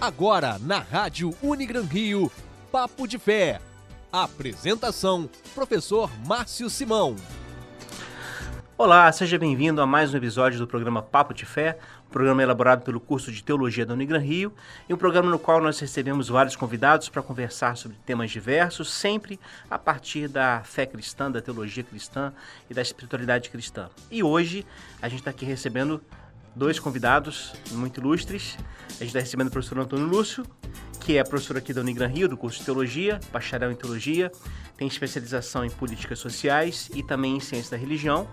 Agora na Rádio Unigran Rio, Papo de Fé. Apresentação: Professor Márcio Simão. Olá, seja bem-vindo a mais um episódio do programa Papo de Fé, um programa elaborado pelo curso de Teologia da Unigran Rio, e um programa no qual nós recebemos vários convidados para conversar sobre temas diversos, sempre a partir da fé cristã, da teologia cristã e da espiritualidade cristã. E hoje a gente está aqui recebendo dois convidados muito ilustres. A gente está recebendo o professor Antônio Lúcio, que é professor aqui da Unigran Rio, do curso de Teologia, bacharel em Teologia, tem especialização em Políticas Sociais e também em Ciência da Religião.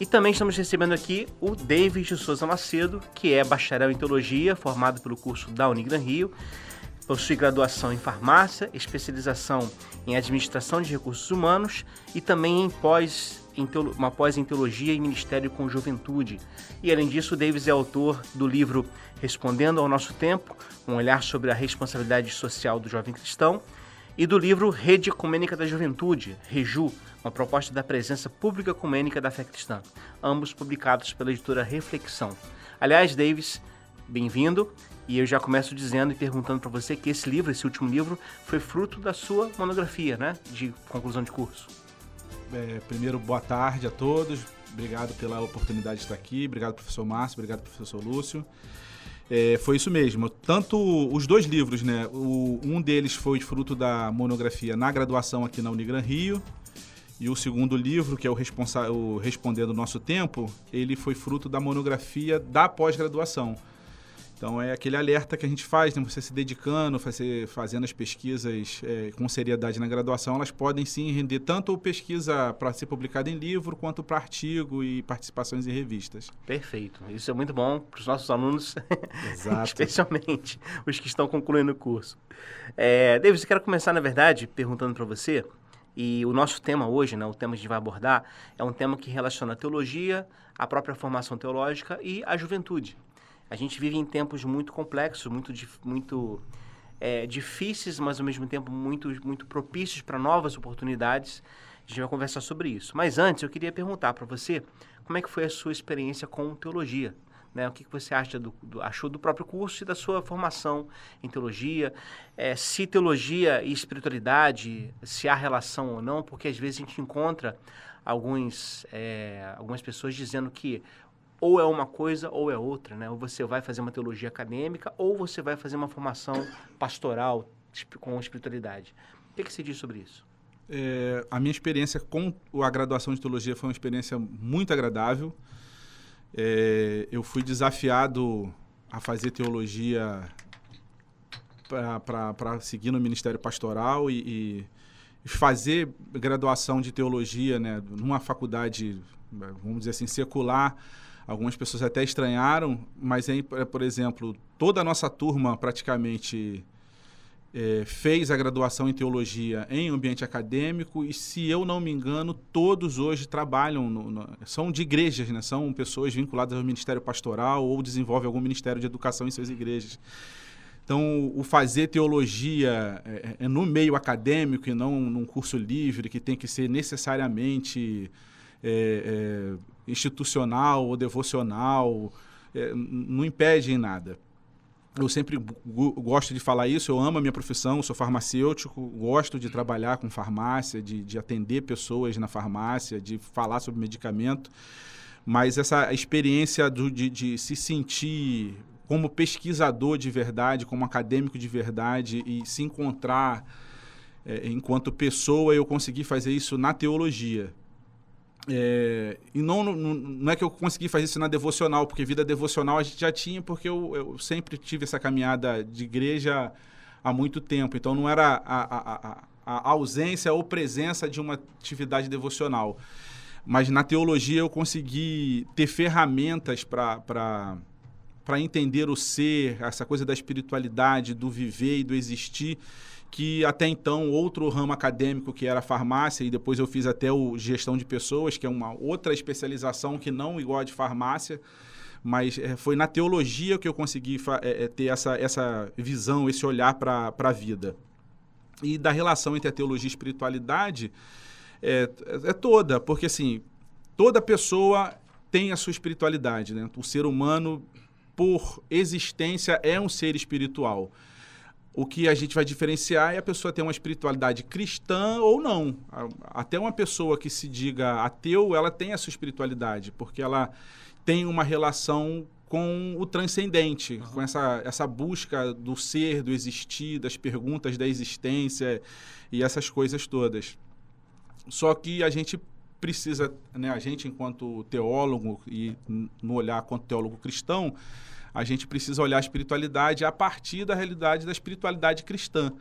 E também estamos recebendo aqui o David de Souza Macedo, que é bacharel em Teologia, formado pelo curso da Unigran Rio, possui graduação em Farmácia, especialização em Administração de Recursos Humanos e também em pós uma pós em Teologia e Ministério com Juventude. E além disso, Davis é autor do livro Respondendo ao Nosso Tempo, um olhar sobre a responsabilidade social do jovem cristão, e do livro Rede Ecumênica da Juventude, REJU, uma proposta da presença pública ecumênica da fé cristã, ambos publicados pela editora Reflexão. Aliás, Davis, bem-vindo. E eu já começo dizendo e perguntando para você que esse livro, esse último livro, foi fruto da sua monografia, né, de conclusão de curso. É, primeiro, boa tarde a todos. Obrigado pela oportunidade de estar aqui. Obrigado, professor Márcio. Obrigado, professor Lúcio. É, foi isso mesmo. Tanto os dois livros, né? O, um deles foi fruto da monografia na graduação aqui na Unigran Rio. E o segundo livro, que é o, o Respondendo o Nosso Tempo, ele foi fruto da monografia da pós-graduação. Então é aquele alerta que a gente faz, né? você se dedicando, fazer, fazendo as pesquisas é, com seriedade na graduação, elas podem sim render tanto pesquisa para ser publicada em livro, quanto para artigo e participações em revistas. Perfeito. Isso é muito bom para os nossos alunos, especialmente os que estão concluindo o curso. É, David, eu quero começar, na verdade, perguntando para você, e o nosso tema hoje, né, o tema que a gente vai abordar, é um tema que relaciona a teologia, a própria formação teológica e a juventude. A gente vive em tempos muito complexos, muito, muito é, difíceis, mas ao mesmo tempo muito, muito propícios para novas oportunidades. A gente vai conversar sobre isso. Mas antes, eu queria perguntar para você como é que foi a sua experiência com teologia. Né? O que, que você acha do, do, achou do próprio curso e da sua formação em teologia? É, se teologia e espiritualidade, se há relação ou não, porque às vezes a gente encontra alguns, é, algumas pessoas dizendo que ou é uma coisa ou é outra, né? Ou você vai fazer uma teologia acadêmica ou você vai fazer uma formação pastoral com espiritualidade. O que, que você diz sobre isso? É, a minha experiência com a graduação de teologia foi uma experiência muito agradável. É, eu fui desafiado a fazer teologia para seguir no ministério pastoral e, e, fazer graduação de teologia né, numa faculdade, vamos dizer assim, secular Algumas pessoas até estranharam, mas, aí, por exemplo, toda a nossa turma praticamente é, fez a graduação em teologia em ambiente acadêmico e, se eu não me engano, todos hoje trabalham, no, no, são de igrejas, né? são pessoas vinculadas ao ministério pastoral ou desenvolvem algum ministério de educação em suas igrejas. Então, o fazer teologia é, é no meio acadêmico e não num curso livre, que tem que ser necessariamente é, institucional ou devocional, é, não impede em nada. Eu sempre gosto de falar isso, eu amo a minha profissão, sou farmacêutico, gosto de trabalhar com farmácia, de, de atender pessoas na farmácia, de falar sobre medicamento, mas essa experiência do, de, de se sentir como pesquisador de verdade, como acadêmico de verdade e se encontrar é, enquanto pessoa, eu consegui fazer isso na teologia. É, e não, não, não, é que eu consegui fazer isso na devocional, porque vida devocional a gente já tinha, porque eu, eu sempre tive essa caminhada de igreja há muito tempo. Então não era a, a, a, a ausência ou presença de uma atividade devocional. Mas na teologia eu consegui ter ferramentas para entender o ser, essa coisa da espiritualidade, do viver e do existir que até então outro ramo acadêmico que era farmácia e depois eu fiz até o gestão de pessoas, que é uma outra especialização que não igual a de farmácia, mas é, foi na teologia que eu consegui é, ter essa, essa visão, esse olhar para a vida. E da relação entre a teologia e a espiritualidade é, é toda, porque assim, toda pessoa tem a sua espiritualidade, né? O ser humano por existência, é um ser espiritual. O que a gente vai diferenciar é a pessoa ter uma espiritualidade cristã ou não. Até uma pessoa que se diga ateu, ela tem a sua espiritualidade, porque ela tem uma relação com o transcendente, uhum. com essa, essa busca do ser, do existir, das perguntas da existência e essas coisas todas. Só que a gente precisa, né, a gente enquanto teólogo e no olhar quanto teólogo cristão, a gente precisa olhar a espiritualidade a partir da realidade da espiritualidade cristã.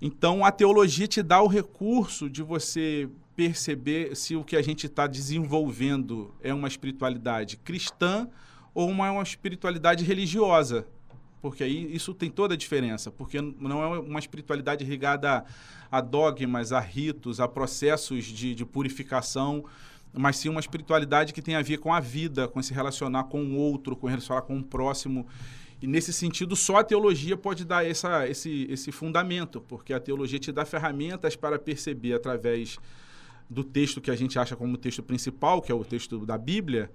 Então, a teologia te dá o recurso de você perceber se o que a gente está desenvolvendo é uma espiritualidade cristã ou uma, uma espiritualidade religiosa. Porque aí isso tem toda a diferença, porque não é uma espiritualidade ligada a, a dogmas, a ritos, a processos de, de purificação, mas sim uma espiritualidade que tem a ver com a vida, com se relacionar com o outro, com se relacionar com o próximo. E nesse sentido, só a teologia pode dar essa, esse, esse fundamento, porque a teologia te dá ferramentas para perceber através do texto que a gente acha como texto principal, que é o texto da Bíblia,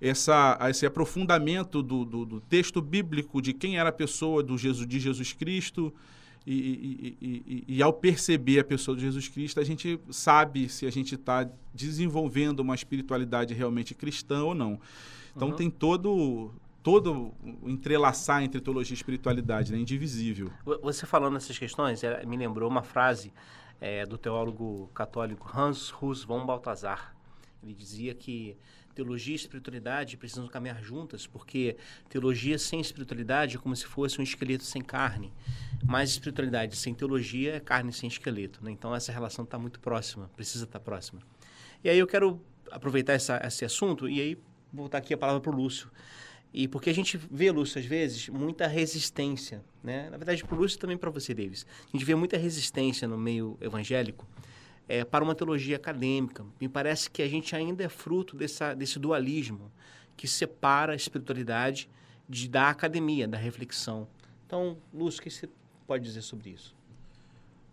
essa, esse aprofundamento do, do, do, texto bíblico de quem era a pessoa do Jesus, de Jesus Cristo. E, e, e, e, ao perceber a pessoa de Jesus Cristo, a gente sabe se a gente está desenvolvendo uma espiritualidade realmente cristã ou não. Então uhum. tem todo todo o entrelaçar entre teologia e espiritualidade, né? indivisível. Você falando nessas questões, me lembrou uma frase é, do teólogo católico Hans Hus von Balthasar. Ele dizia que teologia e espiritualidade precisam caminhar juntas, porque teologia sem espiritualidade é como se fosse um esqueleto sem carne, mas espiritualidade sem teologia é carne sem esqueleto. Né? Então essa relação está muito próxima, precisa estar tá próxima. E aí eu quero aproveitar essa, esse assunto e aí voltar aqui a palavra para o Lúcio. E porque a gente vê, Lúcio, às vezes, muita resistência, né? Na verdade, para o Lúcio também para você, Davis. A gente vê muita resistência no meio evangélico é, para uma teologia acadêmica. Me parece que a gente ainda é fruto dessa, desse dualismo que separa a espiritualidade de, da academia, da reflexão. Então, Lúcio, o que você pode dizer sobre isso?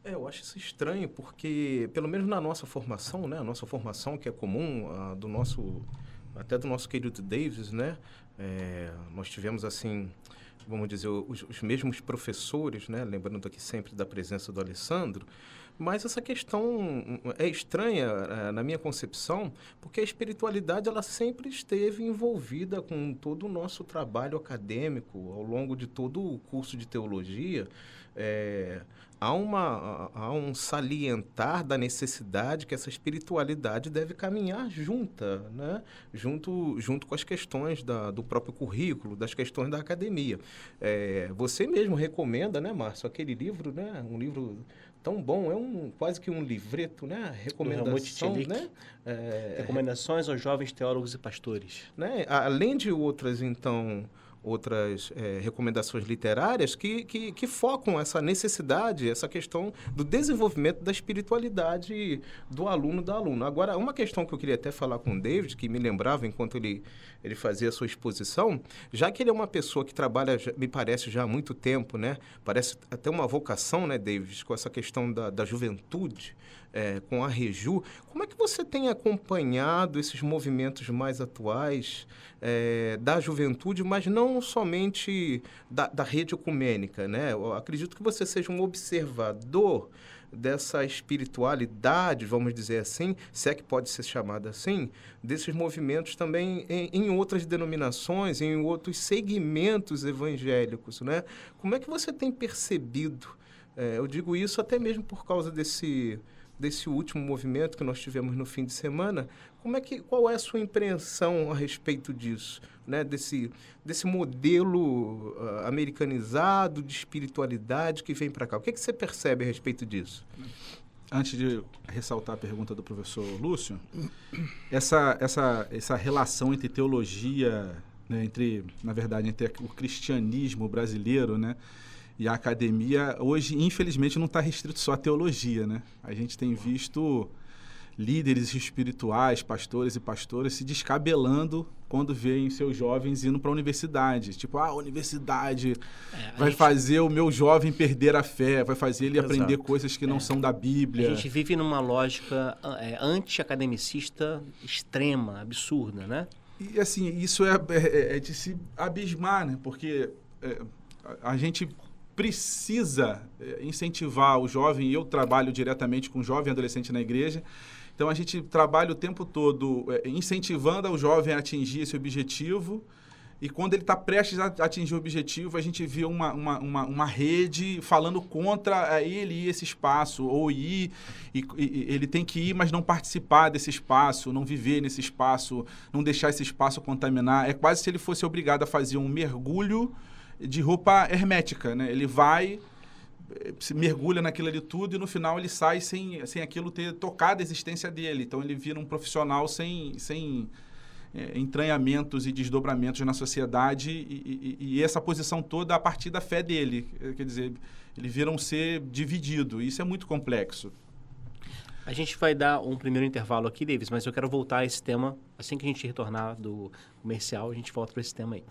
É, eu acho isso estranho, porque, pelo menos na nossa formação, né, a nossa formação que é comum, a, do nosso, até do nosso querido Davis, né, é, nós tivemos, assim, vamos dizer, os, os mesmos professores, né, lembrando aqui sempre da presença do Alessandro, mas essa questão é estranha é, na minha concepção, porque a espiritualidade ela sempre esteve envolvida com todo o nosso trabalho acadêmico ao longo de todo o curso de teologia. É, há, uma, há um salientar da necessidade que essa espiritualidade deve caminhar junta, né? junto, junto com as questões da, do próprio currículo, das questões da academia. É, você mesmo recomenda, né, Márcio, aquele livro, né, um livro tão bom, é um quase que um livreto, né? Recomendação, né? É, Recomendações aos jovens teólogos e pastores. Né? Além de outras, então, outras é, recomendações literárias que, que, que, focam essa necessidade, essa questão do desenvolvimento da espiritualidade do aluno da aluna. Agora, uma questão que eu queria até falar com o David, que me lembrava enquanto ele, ele fazia a sua exposição, já que ele é uma pessoa que trabalha, me parece, já há muito tempo, né? Parece até uma vocação, né, David, com essa questão da, da juventude, é, com a Reju. Como é que você tem acompanhado esses movimentos mais atuais é, da juventude, mas não somente da, da rede ecumênica? Né? Eu acredito que você seja um observador dessa espiritualidade, vamos dizer assim, se é que pode ser chamada assim, desses movimentos também em, em, outras denominações, em outros segmentos evangélicos, né? Como é que você tem percebido? É, eu digo isso até mesmo por causa desse desse último movimento que nós tivemos no fim de semana, como é que, qual é a sua impressão a respeito disso, né? desse, desse modelo uh, americanizado de espiritualidade que vem para cá? O que, é que você percebe a respeito disso? Antes de ressaltar a pergunta do professor Lúcio, essa, essa, essa relação entre teologia, né, entre, na verdade, entre o cristianismo brasileiro, né, e a academia, hoje, infelizmente, não está restrito só à teologia, né? A gente tem visto líderes espirituais, pastores e pastoras se descabelando quando veem seus jovens indo para a universidade. Tipo, ah, a universidade é, a vai gente... fazer o meu jovem perder a fé, vai fazer ele Exato. aprender coisas que é. não são da Bíblia. A gente vive numa lógica é, anti-academicista extrema, absurda, né? E assim, isso é, é, é de se abismar, né? Porque é, a gente precisa é, incentivar o jovem, e eu trabalho diretamente com jovem e adolescente na igreja, então a gente trabalha o tempo todo é, incentivando o jovem a atingir esse objetivo, e quando ele está prestes a atingir o objetivo, a gente vê uma, uma, uma, uma rede falando contra ele ir esse espaço, ou ir, e, e, ele tem que ir, mas não participar desse espaço, não viver nesse espaço, não deixar esse espaço contaminar. É quase se ele fosse obrigado a fazer um mergulho de roupa hermética, né? Ele vai, se mergulha naquilo ali tudo e no final ele sai sem, sem aquilo ter tocado a existência dele. Então ele vira um profissional sem, sem é, entranhamentos e desdobramentos na sociedade e, e, e, essa posição toda a partir da fé dele. Quer dizer, ele vira um ser dividido. Isso é muito complexo. A gente vai dar um primeiro intervalo aqui, Davis, mas eu quero voltar a esse tema. Assim que a gente retornar do comercial, a gente volta para esse tema aí.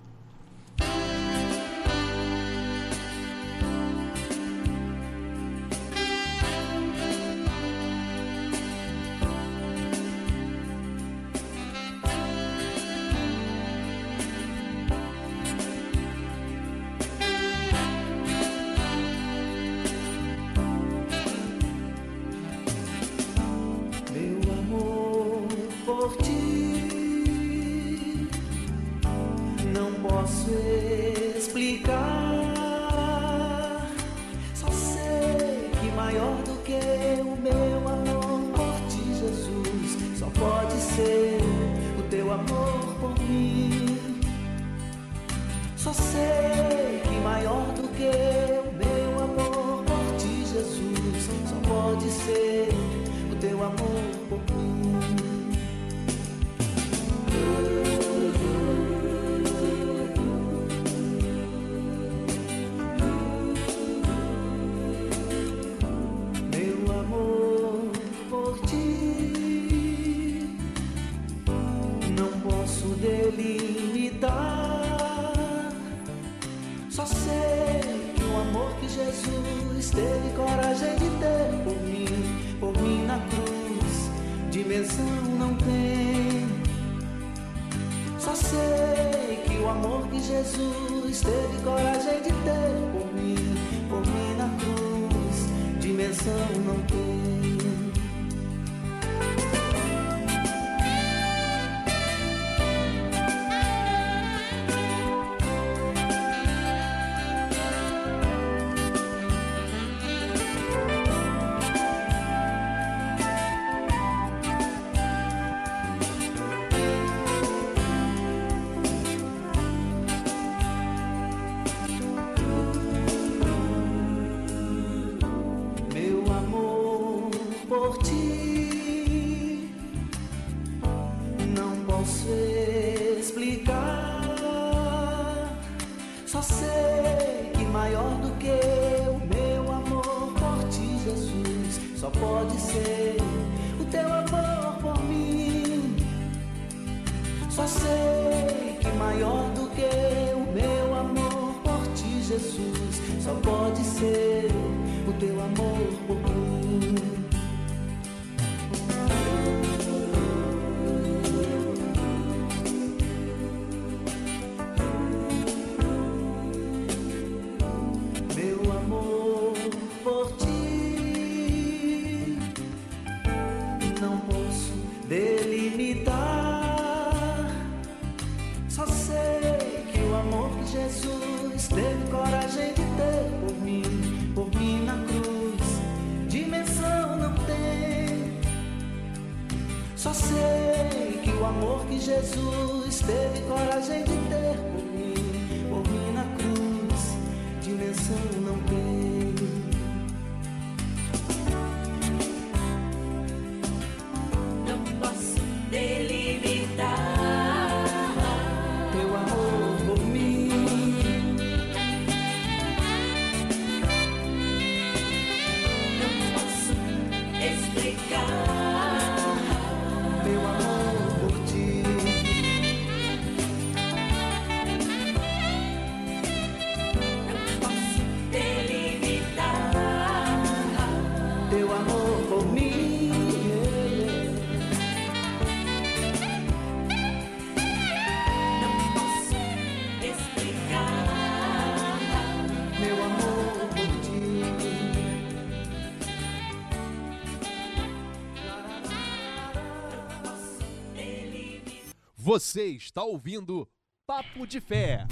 Você está ouvindo Papo de Fé.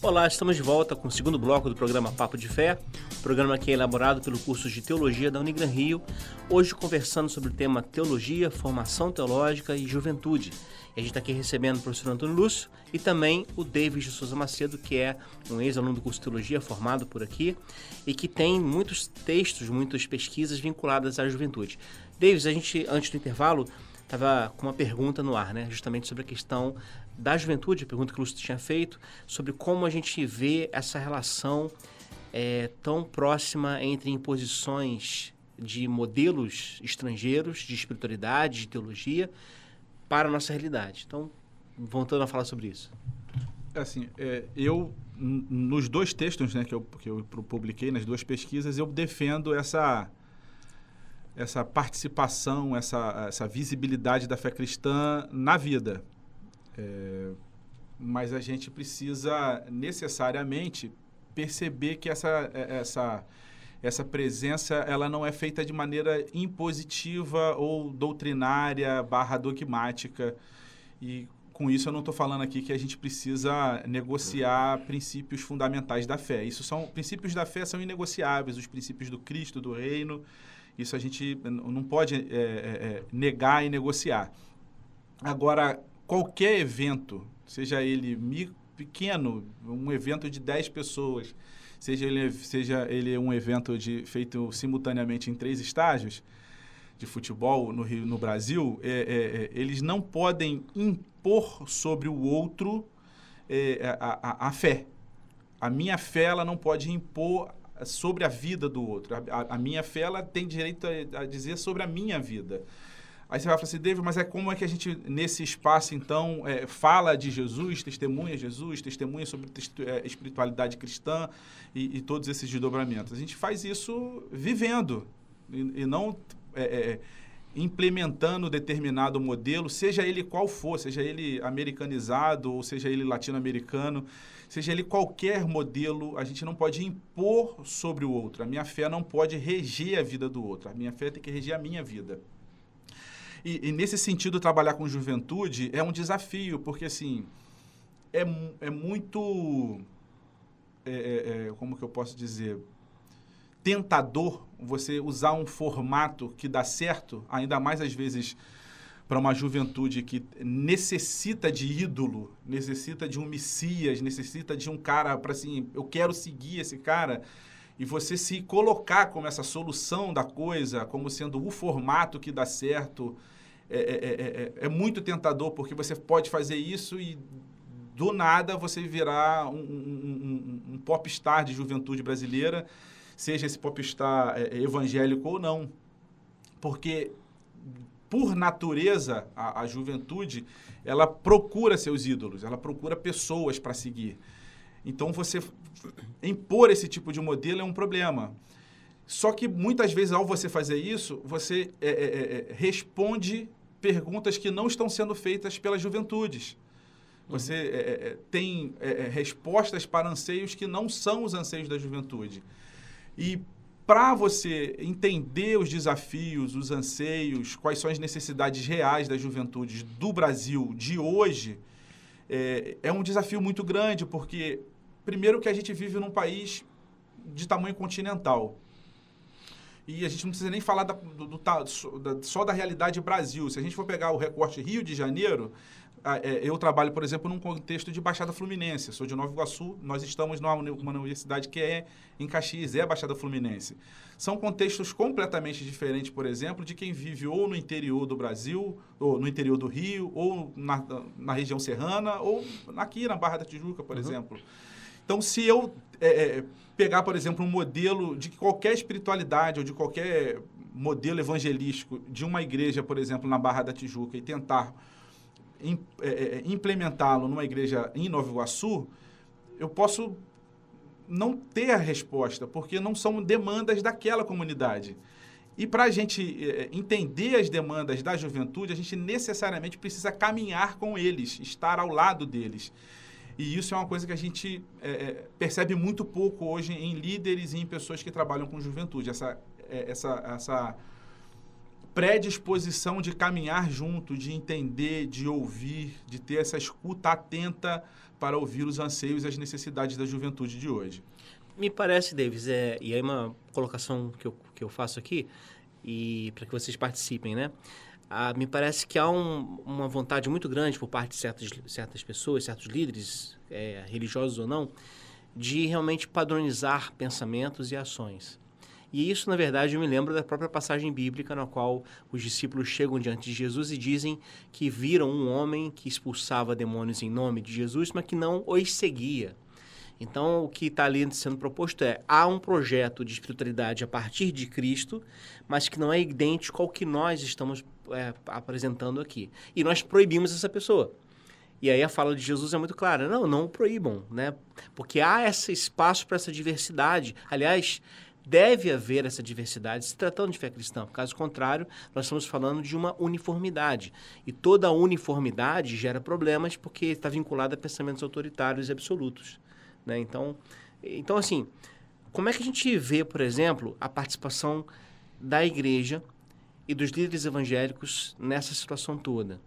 Olá, estamos de volta com o segundo bloco do programa Papo de Fé, programa que é elaborado pelo curso de Teologia da Unigran Rio, hoje conversando sobre o tema Teologia, Formação Teológica e Juventude. E a gente está aqui recebendo o professor Antônio Lúcio e também o David de Souza Macedo, que é um ex-aluno do curso de Teologia, formado por aqui, e que tem muitos textos, muitas pesquisas vinculadas à juventude. Davis, a gente, antes do intervalo, estava com uma pergunta no ar, né? Justamente sobre a questão da juventude, a pergunta que o Lúcio tinha feito, sobre como a gente vê essa relação é, tão próxima entre imposições de modelos estrangeiros de espiritualidade, de teologia, para a nossa realidade. Então, voltando a falar sobre isso. Assim, é, eu, nos dois textos né, que, eu, que eu publiquei, nas duas pesquisas, eu defendo essa essa participação, essa, essa visibilidade da fé cristã na vida. É, mas a gente precisa necessariamente perceber que essa, é, essa, essa presença ela não é feita de maneira impositiva ou doutrinária barra dogmática. E com isso eu não estou falando aqui que a gente precisa negociar princípios fundamentais da fé. Isso são princípios da fé são inegociáveis, os princípios do Cristo, do Reino. Isso a gente não pode é, é, é, negar e negociar. Agora, qualquer evento, seja ele pequeno, um evento de 10 pessoas, seja ele, seja ele um evento de, feito simultaneamente em três estágios de futebol no, Rio, no Brasil, é, é, é eles não podem impor sobre o outro a, a, a fé. A minha fé ela não pode impor sobre a vida do outro. A, a minha fé ela tem direito a, a, dizer sobre a minha vida. Aí você vai falar assim, David, mas é como é que a gente, nesse espaço, então, é, fala de Jesus, testemunha Jesus, testemunha sobre é, espiritualidade cristã e, e, todos esses desdobramentos? A gente faz isso vivendo e, e não é, é implementando determinado modelo, seja ele qual for, seja ele americanizado ou seja ele latino-americano seja ele qualquer modelo, a gente não pode impor sobre o outro. A minha fé não pode reger a vida do outro. A minha fé tem que reger a minha vida. E, e nesse sentido, trabalhar com juventude é um desafio, porque assim, é, é muito. É, é, é, como que eu posso dizer? Tentador você usar um formato que dá certo, ainda mais às vezes para uma juventude que necessita de ídolo, necessita de um messias, necessita de um cara para assim, eu quero seguir esse cara, e você se colocar como essa solução da coisa, como sendo o formato que dá certo, é, é, é, é muito tentador, porque você pode fazer isso e do nada você virar um, um, um, um popstar de juventude brasileira, seja esse popstar evangélico ou não. Porque por natureza, a, a, juventude, ela procura seus ídolos, ela procura pessoas para seguir. Então, você impor esse tipo de modelo é um problema. Só que muitas vezes, ao você fazer isso, você é, é, é, é responde perguntas que não estão sendo feitas pelas juventudes. Você uhum. É, é, tem respostas para anseios que não são os anseios da juventude. E para você entender os desafios, os anseios, quais são as necessidades reais das juventudes do Brasil de hoje, é, é, um desafio muito grande, porque, primeiro, que a gente vive num país de tamanho continental. E a gente não precisa nem falar da, do, do, da, só da realidade Brasil. Se a gente for pegar o recorte Rio de Janeiro, eu trabalho, por exemplo, num contexto de Baixada Fluminense. Sou de Nova Iguaçu, nós estamos numa, universidade que é em Caxias, é a Baixada Fluminense. São contextos completamente diferentes, por exemplo, de quem vive ou no interior do Brasil, ou no interior do Rio, ou na, na região serrana, ou aqui na Barra da Tijuca, por uhum. exemplo. Então, se eu é, é, pegar, por exemplo, um modelo de qualquer espiritualidade ou de qualquer modelo evangelístico de uma igreja, por exemplo, na Barra da Tijuca e tentar é, é, é, implementá-lo numa igreja em Nova Iguaçu, eu posso não ter a resposta, porque não são demandas daquela comunidade. E para a gente entender as demandas da juventude, a gente necessariamente precisa caminhar com eles, estar ao lado deles. E isso é uma coisa que a gente é, percebe muito pouco hoje em líderes e em pessoas que trabalham com juventude. Essa, essa, essa predisposição de caminhar junto, de entender, de ouvir, de ter essa escuta atenta para ouvir os anseios e as necessidades da juventude de hoje. Me parece, Davis, é, e aí uma colocação que eu, que eu faço aqui, e para que vocês participem, né? Ah, me parece que há um, uma vontade muito grande por parte de certas, certas pessoas, certos líderes, é, religiosos ou não, de realmente padronizar pensamentos e ações. E isso, na verdade, eu me lembro da própria passagem bíblica na qual os discípulos chegam diante de Jesus e dizem que viram um homem que expulsava demônios em nome de Jesus, mas que não os seguia. Então, o que está ali sendo proposto é: há um projeto de espiritualidade a partir de Cristo, mas que não é idêntico ao que nós estamos é, apresentando aqui. E nós proibimos essa pessoa. E aí a fala de Jesus é muito clara: não, não proíbam, né? Porque há esse espaço para essa diversidade. Aliás, deve haver essa diversidade se tratando de fé cristã. Caso contrário, nós estamos falando de uma uniformidade. E toda uniformidade gera problemas porque está vinculada a pensamentos autoritários e absolutos. Né? Então, então, assim, como é que a gente vê, por exemplo, a participação da igreja e dos líderes evangélicos nessa situação toda?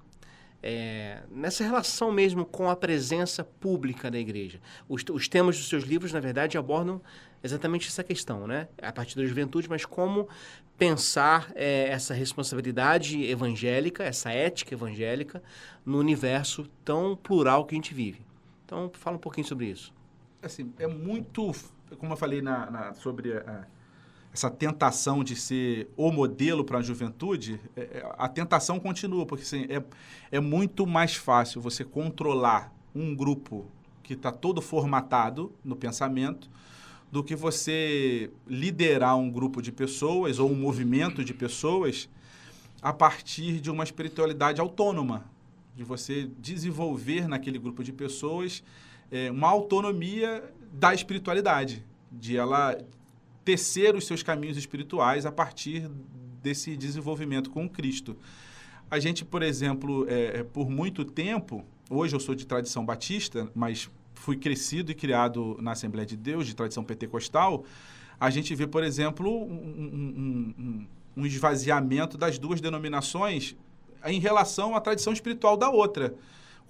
É, nessa relação mesmo com a presença pública da igreja. Os, os, temas dos seus livros, na verdade, abordam exatamente essa questão, né? A partir da juventude, mas como pensar é, essa responsabilidade evangélica, essa ética evangélica, no universo tão plural que a gente vive. Então, fala um pouquinho sobre isso assim, é muito, como eu falei na, na sobre a, essa tentação de ser o modelo para a juventude, é, é, a tentação continua, porque assim, é, é muito mais fácil você controlar um grupo que está todo formatado no pensamento do que você liderar um grupo de pessoas ou um movimento de pessoas a partir de uma espiritualidade autônoma, de você desenvolver naquele grupo de pessoas é, uma autonomia da espiritualidade, de ela tecer os seus caminhos espirituais a partir desse desenvolvimento com Cristo. A gente, por exemplo, é, é, por muito tempo, hoje eu sou de tradição batista, mas fui crescido e criado na Assembleia de Deus, de tradição pentecostal, a gente vê, por exemplo, um, um, um, um esvaziamento das duas denominações em relação à tradição espiritual da outra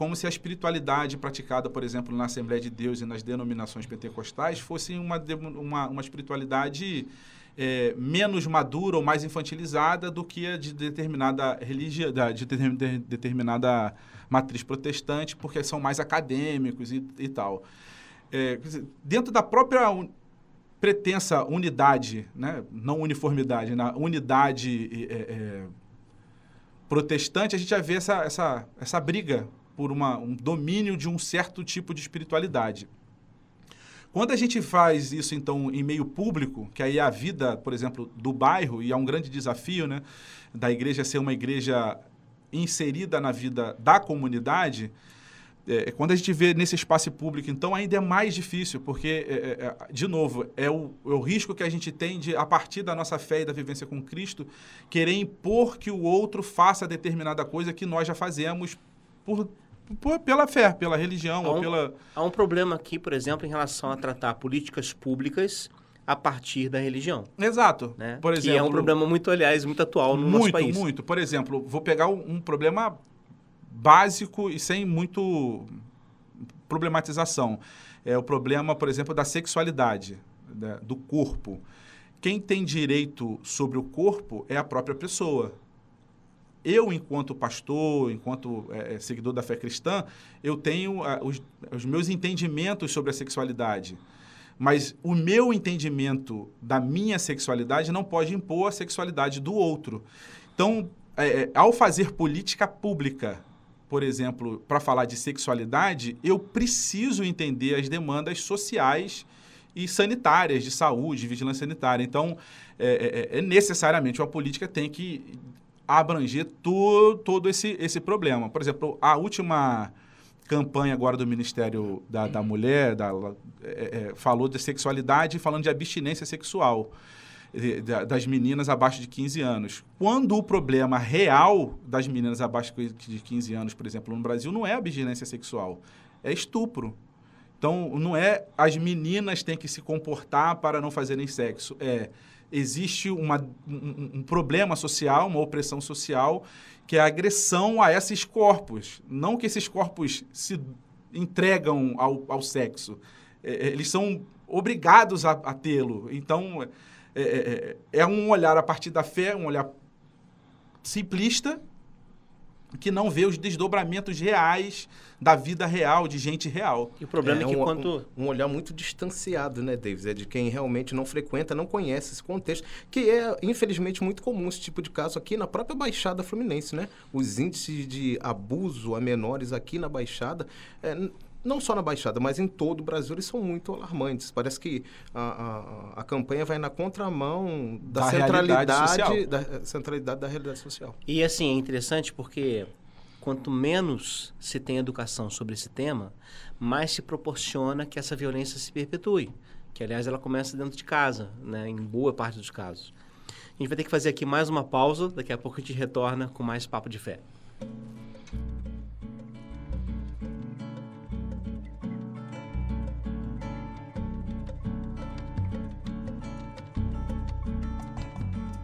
como se a espiritualidade praticada, por exemplo, na Assembleia de Deus e nas denominações pentecostais fosse uma, uma, uma espiritualidade é, menos madura ou mais infantilizada do que a de determinada religião, de determinada matriz protestante, porque são mais acadêmicos e, e tal. É, dentro da própria pretensa unidade, né? não uniformidade, na unidade é, é, protestante, a gente já vê essa, essa, essa briga por uma, um domínio de um certo tipo de espiritualidade. Quando a gente faz isso, então, em meio público, que aí é a vida, por exemplo, do bairro, e é um grande desafio, né, da igreja ser uma igreja inserida na vida da comunidade, é, quando a gente vê nesse espaço público, então, ainda é mais difícil, porque, é, é, é, de novo, é o, é o risco que a gente tem de, a partir da nossa fé e da vivência com Cristo, querer impor que o outro faça determinada coisa que nós já fazemos por, pela fé, pela religião, há um, ou pela... Há um problema aqui, por exemplo, em relação a tratar políticas públicas a partir da religião. Exato. Né? Por exemplo, que é um problema muito, aliás, muito atual no muito, nosso país. Muito, muito. Por exemplo, vou pegar um, um problema básico e sem muito problematização. É o problema, por exemplo, da sexualidade, né? do corpo. Quem tem direito sobre o corpo é a própria pessoa eu, enquanto pastor, enquanto é, seguidor da fé cristã, eu tenho ah, os, os, meus entendimentos sobre a sexualidade. Mas o meu entendimento da minha sexualidade não pode impor a sexualidade do outro. Então, é, é ao fazer política pública, por exemplo, para falar de sexualidade, eu preciso entender as demandas sociais e sanitárias, de saúde, de vigilância sanitária. Então, é, é, é necessariamente uma política tem que abranger to, todo esse, esse problema. Por exemplo, a última campanha agora do Ministério da, da Mulher da, é, é, falou de sexualidade falando de abstinência sexual das meninas abaixo de 15 anos. Quando o problema real das meninas abaixo de 15 anos, por exemplo, no Brasil, não é abstinência sexual, é estupro. Então, não é as meninas têm que se comportar para não fazerem sexo, é existe uma, um, um problema social, uma opressão social, que é a agressão a esses corpos. Não que esses corpos se entregam ao, ao sexo. É, é eles são obrigados a, a tê-lo. Então, é, é, é, um olhar a partir da fé, um olhar simplista, que não vê os desdobramentos reais da vida real, de gente real. E o problema é, é que um, quanto... Um, um, olhar muito distanciado, né, Davis? É de quem realmente não frequenta, não conhece esse contexto, que é, infelizmente, muito comum esse tipo de caso aqui na própria Baixada Fluminense, né? Os índices de abuso a menores aqui na Baixada... É, não só na Baixada, mas em todo o Brasil, eles são muito alarmantes. Parece que a, a, a campanha vai na contramão da, da centralidade da centralidade da realidade social. E assim, é interessante porque quanto menos se tem educação sobre esse tema, mais se proporciona que essa violência se perpetue. Que, aliás, ela começa dentro de casa, né, em boa parte dos casos. A gente vai ter que fazer aqui mais uma pausa, daqui a pouco a gente retorna com mais Papo de Fé.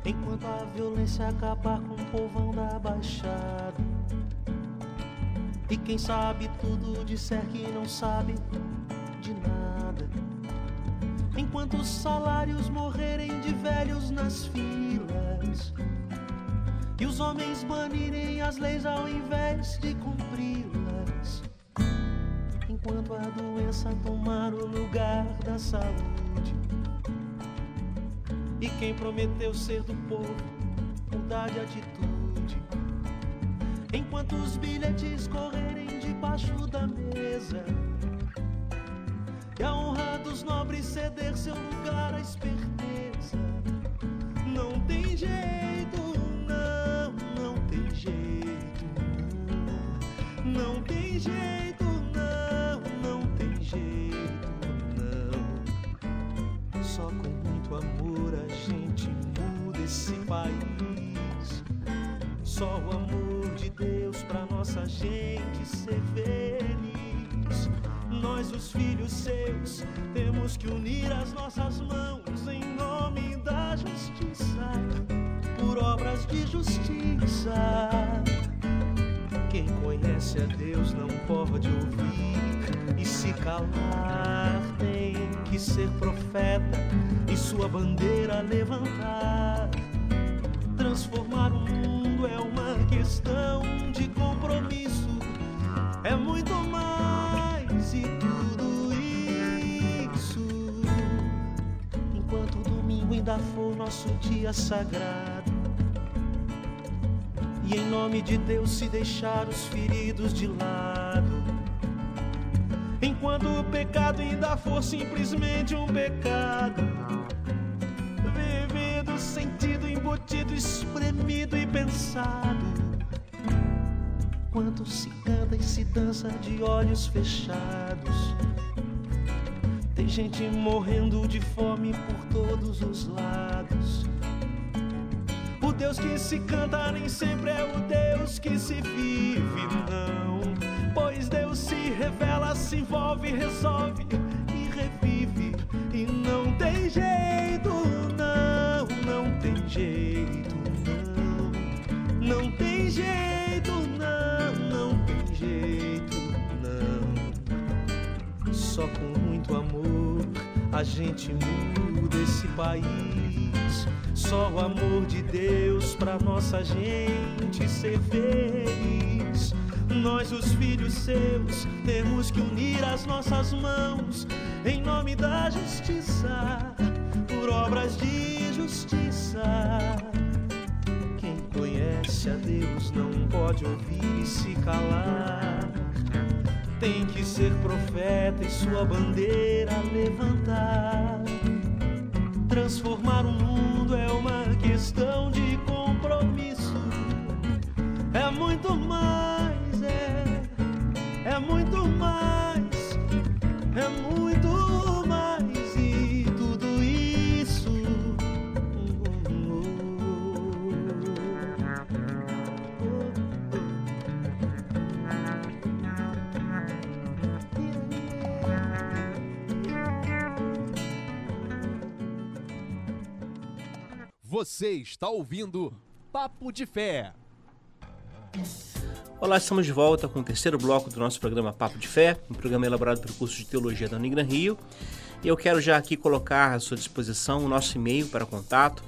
Enquanto a violência acabar com o povão da Baixada. E quem sabe tudo disser que não sabe de nada. Enquanto os salários morrerem de velhos nas filas. E os homens banirem as leis ao invés de cumpri-las. Enquanto a doença tomar o lugar da saúde e quem prometeu ser do povo, mudar de atitude. Enquanto os bilhetes correrem debaixo da mesa. E a honra dos nobres ceder seu lugar à esperteza. Não tem jeito, não, não tem jeito, não, não tem jeito. País. Só o amor de Deus pra nossa gente ser feliz. Nós, os filhos seus, temos que unir as nossas mãos em nome da justiça, por obras de justiça. Quem conhece a Deus não pode ouvir e se calar. Que ser profeta e sua bandeira levantar transformar o mundo é uma questão de compromisso. É muito mais e tudo isso. Enquanto o domingo ainda for nosso dia sagrado. E em nome de Deus se deixar os feridos de lado. Enquanto o pecado ainda for simplesmente um pecado sentido embutido, espremido e pensado. Quanto se canta e se dança de olhos fechados. Tem gente morrendo de fome por todos os lados. O Deus que se canta nem sempre é o Deus que se vive, não. Revela, se envolve, resolve e revive. E não tem jeito, jeito, não. Não tem jeito, não, não tem jeito, não. Só com muito amor a gente muda esse país. Só o amor de Deus pra nossa gente ser feliz. Nós, os filhos seus, temos que unir as nossas mãos em nome da justiça, por obras de justiça quem conhece a Deus não pode ouvir e se calar. Tem que ser profeta e sua bandeira levantar. Transformar o mundo Você está ouvindo Papo de Fé. Olá, estamos de volta com o terceiro bloco do nosso programa Papo de Fé, um programa elaborado pelo curso de Teologia da Unigran Rio. E eu quero já aqui colocar à sua disposição o nosso e-mail para contato,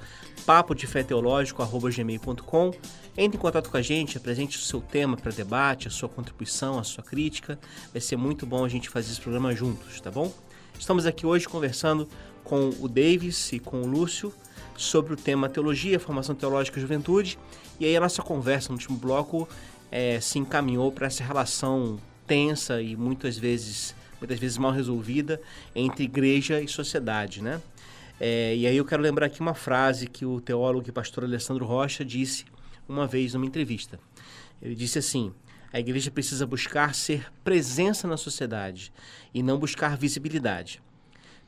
papodefeteológico.gmail.com. Entre em contato com a gente, apresente o seu tema para debate, a sua contribuição, a sua crítica. Vai ser muito bom a gente fazer esse programa juntos, tá bom? Estamos aqui hoje conversando com o Davis e com o Lúcio sobre o tema Teologia, Formação Teológica e Juventude. E aí a nossa conversa no último bloco é, se encaminhou para essa relação tensa e muitas vezes, muitas vezes mal resolvida entre igreja e sociedade, né? É, e aí eu quero lembrar aqui uma frase que o teólogo e pastor Alessandro Rocha disse uma vez numa entrevista. Ele disse assim: a igreja precisa buscar ser presença na sociedade e não buscar visibilidade.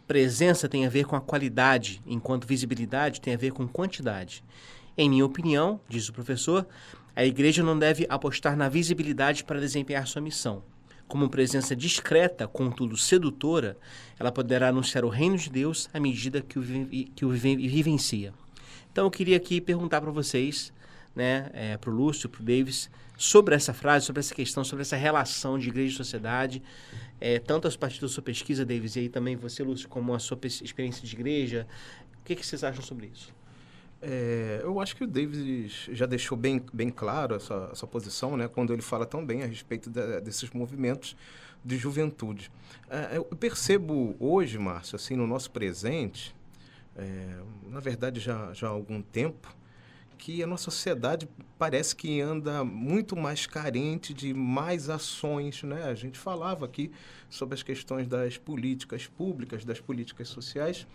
Presença tem a ver com a qualidade, enquanto visibilidade tem a ver com quantidade. Em minha opinião, diz o professor, a igreja não deve apostar na visibilidade para desempenhar sua missão. Como presença discreta, contudo sedutora, ela poderá anunciar o reino de Deus à medida que o, que o vivencia. Então eu queria aqui perguntar para vocês, né, é, para o Lúcio, para o Davis, sobre essa frase, sobre essa questão, sobre essa relação de igreja e sociedade, é, tanto a partir da sua pesquisa, Davis, e aí também você, Lúcio, como a sua experiência de igreja, o que, que vocês acham sobre isso? É, eu acho que o Davis já deixou bem, bem claro essa, essa posição, né, quando ele fala tão bem a respeito de, desses movimentos de juventude. É, eu percebo hoje, Márcio, assim, no nosso presente, é, na verdade já, já há algum tempo, que a nossa sociedade parece que anda muito mais carente de mais ações, né? A gente falava aqui sobre as questões das políticas públicas, das políticas sociais,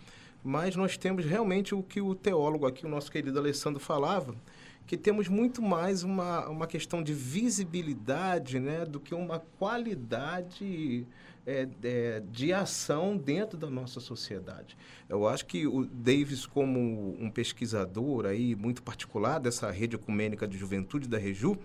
mas nós temos realmente o que o teólogo aqui, o nosso querido Alessandro, falava, que temos muito mais uma, uma questão de visibilidade né, do que uma qualidade é, é, de ação dentro da nossa sociedade. Eu acho que o Davis, como um pesquisador aí muito particular dessa rede ecumênica de juventude da Reju,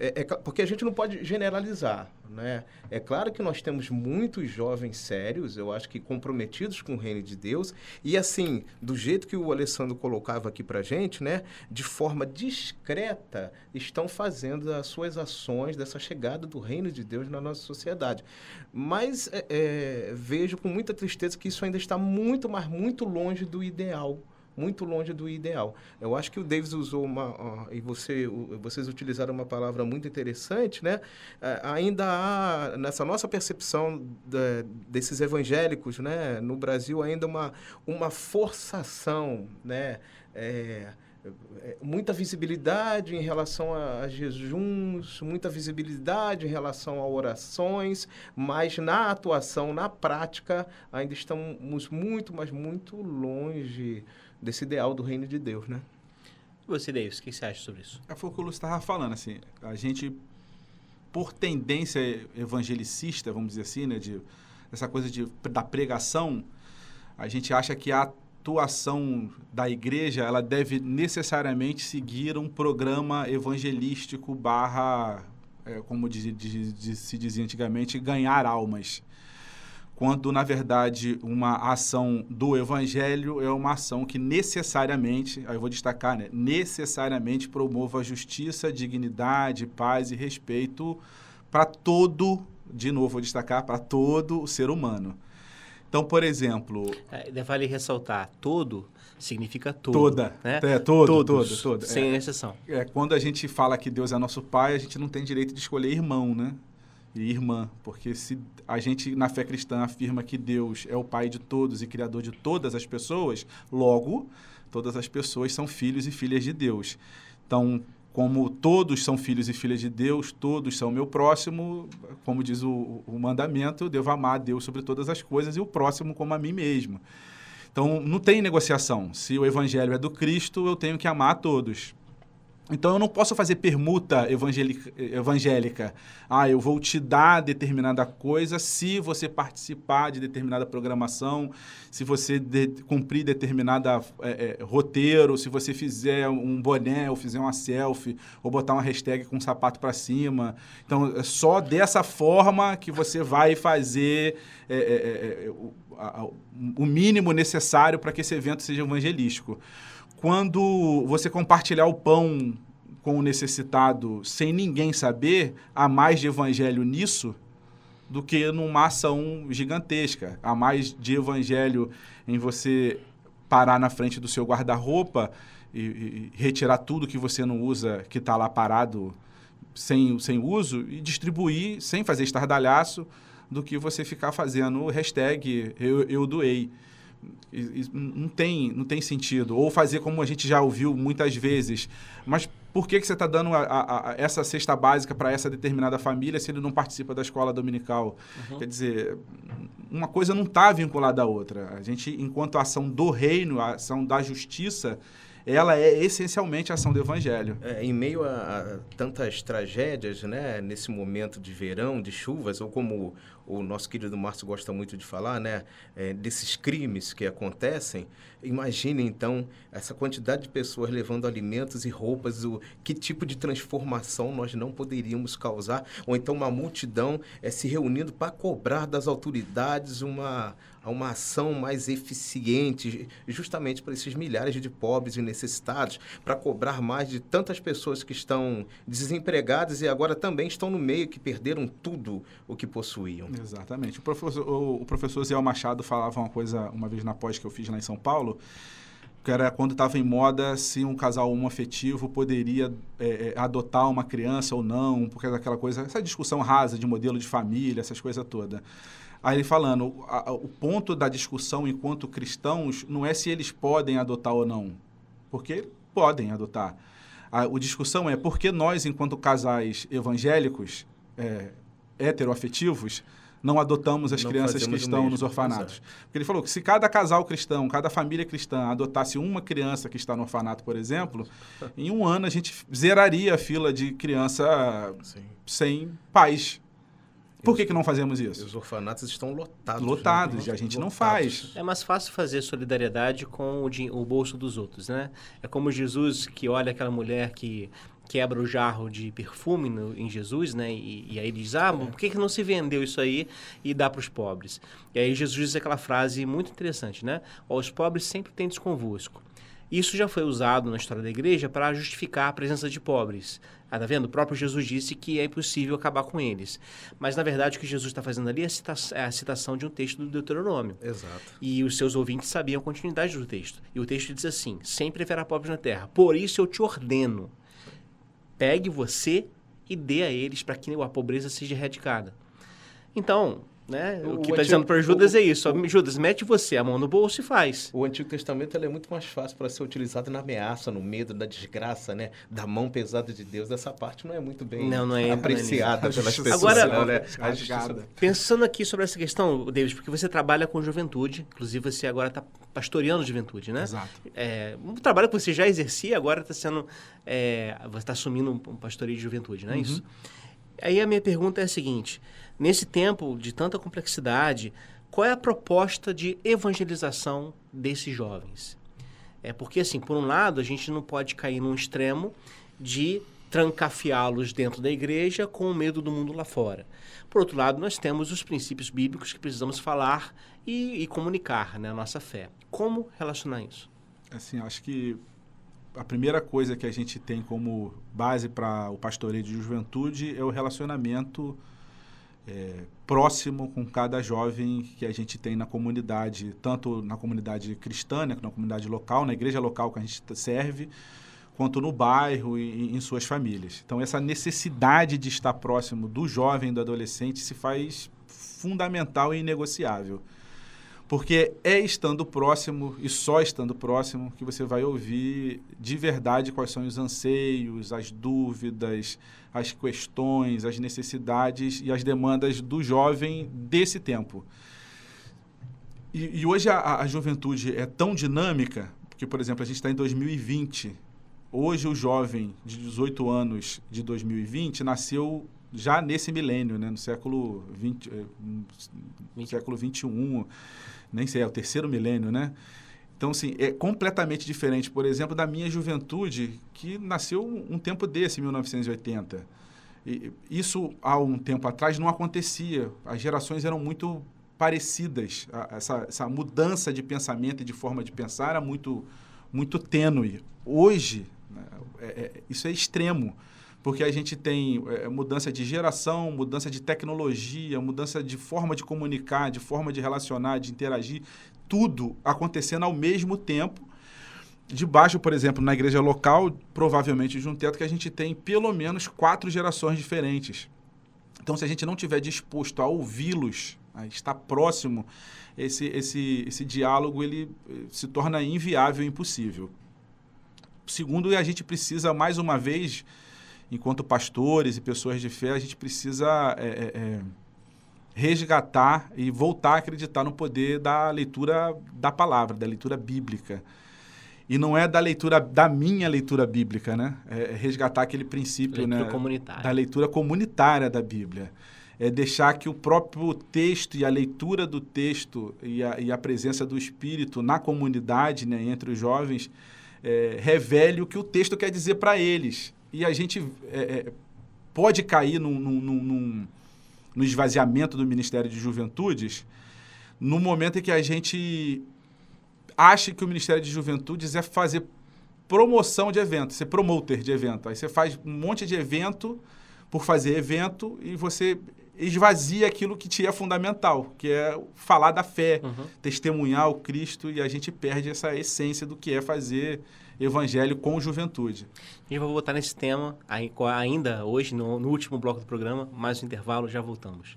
é, é, porque a gente não pode generalizar, né? É claro que nós temos muitos jovens sérios, eu acho que comprometidos com o reino de Deus, e assim, do jeito que o Alessandro colocava aqui para gente, né? De forma discreta, estão fazendo as suas ações dessa chegada do reino de Deus na nossa sociedade. Mas é, é vejo com muita tristeza que isso ainda está muito, mas muito longe do ideal muito longe do ideal. Eu acho que o Davis usou uma e você vocês utilizaram uma palavra muito interessante, né? É, ainda há nessa nossa percepção desses evangélicos, né, no Brasil ainda uma uma forçação, né? É, muita visibilidade em relação a, a jejuns, muita visibilidade em relação a orações, mas na atuação, na prática, ainda estamos muito, mas muito longe desse ideal do reino de Deus, né? E você, Deus, o que você acha sobre isso? É foi o que o Lúcio estava falando, assim, a gente, por tendência evangelicista, vamos dizer assim, né, de, essa coisa de, da pregação, a gente acha que a atuação da igreja, ela deve necessariamente seguir um programa evangelístico barra, é, como se dizia antigamente, ganhar almas quando na verdade uma ação do evangelho é uma ação que necessariamente, aí eu vou destacar, né, necessariamente promova justiça, dignidade, paz e respeito para todo, de novo vou destacar, para todo o ser humano. Então, por exemplo, é, vale ressaltar, todo significa todo, toda, né? É, todo, Todos, todo, todo, sem é, exceção. É, quando a gente fala que Deus é nosso pai, a gente não tem direito de escolher irmão, né? e irmã, porque se a gente na fé cristã afirma que Deus é o pai de todos e criador de todas as pessoas, logo todas as pessoas são filhos e filhas de Deus. Então, como todos são filhos e filhas de Deus, todos são meu próximo, como diz o, o mandamento, eu devo amar a Deus sobre todas as coisas e o próximo como a mim mesmo. Então, não tem negociação. Se o evangelho é do Cristo, eu tenho que amar a todos. Então eu não posso fazer permuta evangélica. Ah, eu vou te dar determinada coisa se você participar de determinada programação, se você de, cumprir determinada é, é, roteiro, se você fizer um boné ou fizer uma selfie ou botar uma hashtag com um sapato para cima. Então é só dessa forma que você vai fazer é, é, é, o, a, o mínimo necessário para que esse evento seja evangelístico quando você compartilhar o pão com o necessitado sem ninguém saber, há mais de evangelho nisso do que numa ação gigantesca. Há mais de evangelho em você parar na frente do seu guarda-roupa e, e, retirar tudo que você não usa, que está lá parado sem, sem uso, e distribuir sem fazer estardalhaço, do que você ficar fazendo hashtag eu, eu doei. Não tem, não tem sentido. Ou fazer como a gente já ouviu muitas vezes. Mas por que, que você está dando a, a, a essa cesta básica para essa determinada família se ele não participa da escola dominical? Uhum. Quer dizer, uma coisa não está vinculada à outra. A gente, enquanto ação do reino, a ação da justiça, ela é essencialmente a ação do evangelho. É, em meio a, a, tantas tragédias, né, nesse momento de verão, de chuvas, ou como o nosso querido Márcio gosta muito de falar, né, é, desses crimes que acontecem, imagine então essa quantidade de pessoas levando alimentos e roupas, o que tipo de transformação nós não poderíamos causar, ou então uma multidão é, se reunindo para cobrar das autoridades uma a uma ação mais eficiente, justamente para esses milhares de pobres e necessitados, para cobrar mais de tantas pessoas que estão desempregadas e agora também estão no meio, que perderam tudo o que possuíam. Exatamente. O professor, o, professor Zé Machado falava uma coisa uma vez na pós que eu fiz lá em São Paulo, que era quando estava em moda se um casal homoafetivo poderia é, é, adotar uma criança ou não, porque aquela coisa, essa discussão rasa de modelo de família, essas coisas todas. Aí ele falando, a, o ponto da discussão enquanto cristãos não é se eles podem adotar ou não, porque podem adotar. A, a discussão é por que nós, enquanto casais evangélicos, é, heteroafetivos, não adotamos as não crianças que estão mesmo, nos orfanatos. Porque ele falou que se cada casal cristão, cada família cristã adotasse uma criança que está no orfanato, por exemplo, em um ano a gente zeraria a fila de criança Sim. sem pais. Por que, que não fazemos isso? Os orfanatos estão lotados. Lotados, né? e a gente lotados. não faz. É mais fácil fazer solidariedade com o, o bolso dos outros, né? É como Jesus que olha aquela mulher que quebra o jarro de perfume no, em Jesus, né? E, e, aí ele diz, ah, por que, que não se vendeu isso aí e dá para os pobres? E aí Jesus diz aquela frase muito interessante, né? Os pobres sempre tendes convosco. Isso já foi usado na história da igreja para justificar a presença de pobres. Ah, tá vendo? O próprio Jesus disse que é impossível acabar com eles. Mas, na verdade, o que Jesus está fazendo ali é a, cita é a citação de um texto do Deuteronômio. Exato. E os seus ouvintes sabiam a continuidade do texto. E o texto diz assim: Sempre haverá pobres na terra. Por isso eu te ordeno pegue você e dê a eles para que a pobreza seja erradicada. Então, né? O, o que está dizendo para Judas o, é isso. O, Judas, mete você a mão no bolso e faz. O Antigo Testamento é muito mais fácil para ser utilizado na ameaça, no medo, na desgraça, né? Da mão pesada de Deus. Essa parte não é muito bem não, não é, apreciada não é pelas pessoas. Agora, não, né? pensando aqui sobre essa questão, David, porque você trabalha com juventude, inclusive você agora está pastoreando juventude, né? Exato. É, um trabalho que você já exercia, agora está sendo... É, você está assumindo um, um pastoreio de juventude, não é uhum. isso? Aí a minha pergunta é a seguinte... Nesse tempo de tanta complexidade, qual é a proposta de evangelização desses jovens? É porque, assim, por um lado, a gente não pode cair num extremo de trancafiá-los dentro da igreja com o medo do mundo lá fora. Por outro lado, nós temos os princípios bíblicos que precisamos falar e, e comunicar né, a nossa fé. Como relacionar isso? Assim, acho que a primeira coisa que a gente tem como base para o pastoreio de juventude é o relacionamento é, próximo com cada jovem que a gente tem na comunidade, tanto na comunidade cristã, né, na comunidade local, na igreja local que a gente serve, quanto no bairro e em suas famílias. Então, essa necessidade de estar próximo do jovem, do adolescente, se faz fundamental e inegociável. Porque é estando próximo e só estando próximo que você vai ouvir de verdade quais são os anseios, as dúvidas, as questões, as necessidades e as demandas do jovem desse tempo. E, e hoje a, a, juventude é tão dinâmica, porque, por exemplo, a gente está em 2020. Hoje o jovem de 18 anos de 2020 nasceu já nesse milênio, né? no século 20, eh, no século 21, nem sei, é o terceiro milênio, né? Então, assim, é completamente diferente, por exemplo, da minha juventude, que nasceu um tempo desse, 1980. E isso, há um tempo atrás, não acontecia. As gerações eram muito parecidas. Essa, essa mudança de pensamento e de forma de pensar era muito, muito tênue. Hoje, né, é- é- isso é extremo, porque a gente tem é, mudança de geração, mudança de tecnologia, mudança de forma de comunicar, de forma de relacionar, de interagir, tudo acontecendo ao mesmo tempo. Debaixo, por exemplo, na igreja local, provavelmente de um teto que a gente tem pelo menos quatro gerações diferentes. Então, se a gente não tiver disposto a ouvi-los, a estar próximo, esse, esse, esse diálogo ele eh, se torna inviável, impossível. Segundo, a gente precisa, mais uma vez, enquanto pastores e pessoas de fé, a gente precisa é, é, é, resgatar e voltar a acreditar no poder da leitura da palavra, da leitura bíblica. E não é da leitura da minha leitura bíblica, né? É resgatar aquele princípio, Leitura né? comunitária. Da leitura comunitária da Bíblia. É deixar que o próprio texto e a leitura do texto e a, e a presença do Espírito na comunidade, né, entre os jovens, é, revele o que o texto quer dizer para eles. E a gente é, é, pode cair num, num, num- num- no esvaziamento do Ministério de Juventudes no momento em que a gente acha que o Ministério de Juventudes é fazer promoção de evento, ser promoter de evento. Aí você faz um monte de evento por fazer evento e você esvazia aquilo que te é fundamental, que é falar da fé, Uhum. testemunhar o Cristo e a gente perde essa essência do que é fazer evangelho com juventude. A gente vai voltar nesse tema co- ainda hoje, no, no último bloco do programa, mais um intervalo, já voltamos.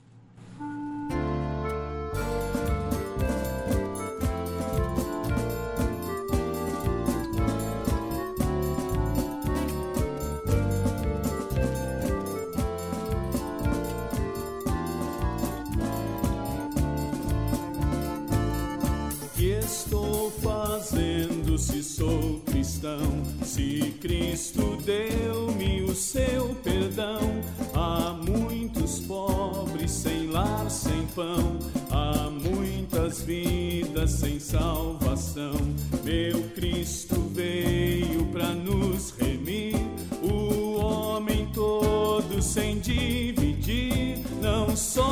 Cristão? Se Cristo deu-me o seu perdão, há muitos pobres sem lar, sem pão, há muitas vidas sem salvação. Meu Cristo veio para nos remir, o homem todo sem dividir, não só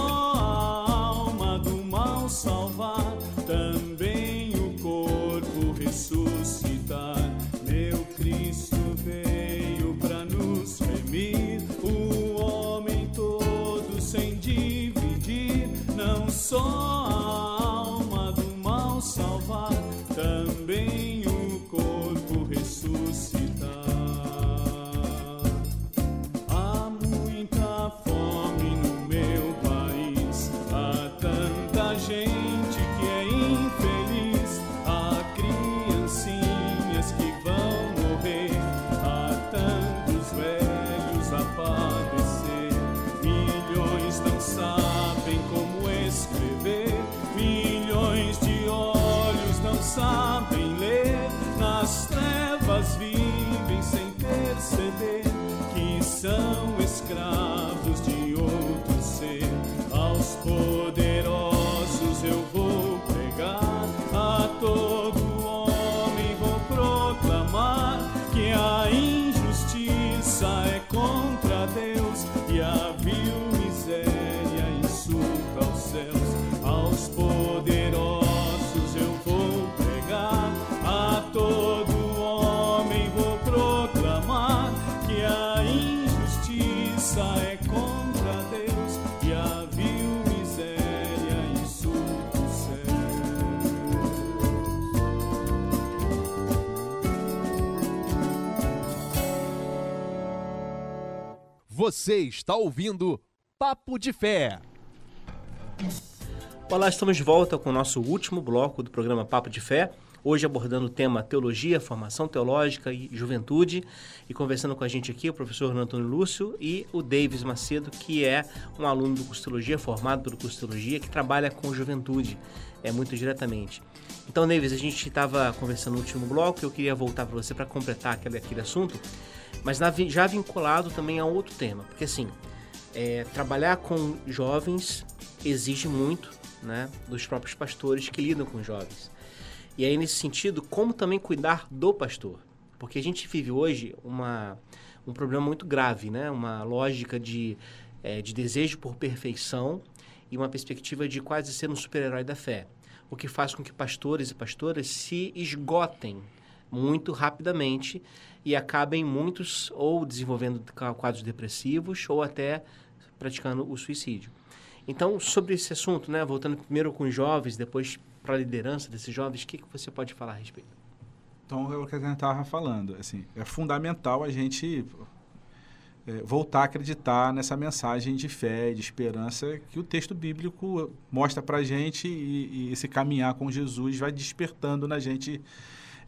Você está ouvindo Papo de Fé. Olá, estamos de volta com o nosso último bloco do programa Papo de Fé. Hoje abordando o tema teologia, formação teológica e juventude. E conversando com a gente aqui o professor Antônio Lúcio e o Davis Macedo, que é um aluno do curso teologia, formado pelo curso teologia, que trabalha com juventude, é muito diretamente. Então, Davis, a gente estava conversando no último bloco, eu queria voltar para você para completar aquele, aquele assunto, mas na já vinculado também a outro tema, porque assim, é, trabalhar com jovens exige muito né, dos próprios pastores que lidam com jovens. E aí, nesse sentido, como também cuidar do pastor? Porque a gente vive hoje uma, um problema muito grave, né? uma lógica de, eh, de desejo por perfeição e uma perspectiva de quase ser um super-herói da fé. O que faz com que pastores e pastoras se esgotem muito rapidamente e acabem muitos ou desenvolvendo quadros depressivos ou até praticando o suicídio. Então, sobre esse assunto, né, voltando primeiro com os jovens, depois para a liderança desses jovens, o que, que você pode falar a respeito? Então, é o que a gente estava falando. Assim, é fundamental a gente é, voltar a acreditar nessa mensagem de fé e de esperança que o texto bíblico mostra para a gente e, e esse caminhar com Jesus vai despertando na gente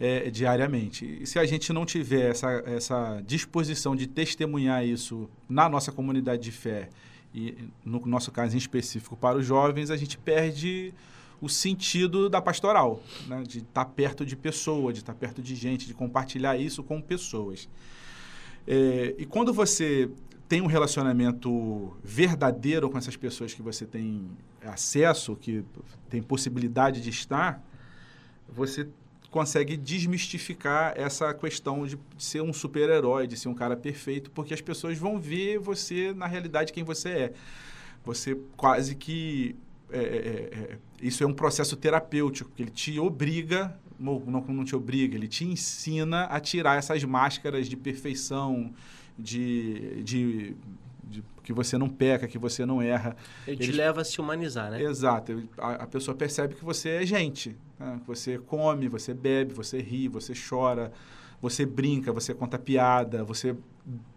é, diariamente. E se a gente não tiver essa, essa disposição de testemunhar isso na nossa comunidade de fé e no nosso caso em específico para os jovens, a gente perde o sentido da pastoral, né? de estar perto de pessoas, de estar perto de gente, de compartilhar isso com pessoas. É, e quando você tem um relacionamento verdadeiro com essas pessoas que você tem acesso, que tem possibilidade de estar, você consegue desmistificar essa questão de ser um super-herói, de ser um cara perfeito, porque as pessoas vão ver você na realidade quem você é. Você quase que é, é, é, isso é um processo terapêutico, que ele te obriga, não, não te obriga, ele te ensina a tirar essas máscaras de perfeição, de, de, de que você não peca, que você não erra. Ele te leva a se humanizar, né? Exato. A, a pessoa percebe que você é gente. né? Você come, você bebe, você ri, você chora, você brinca, você conta piada, você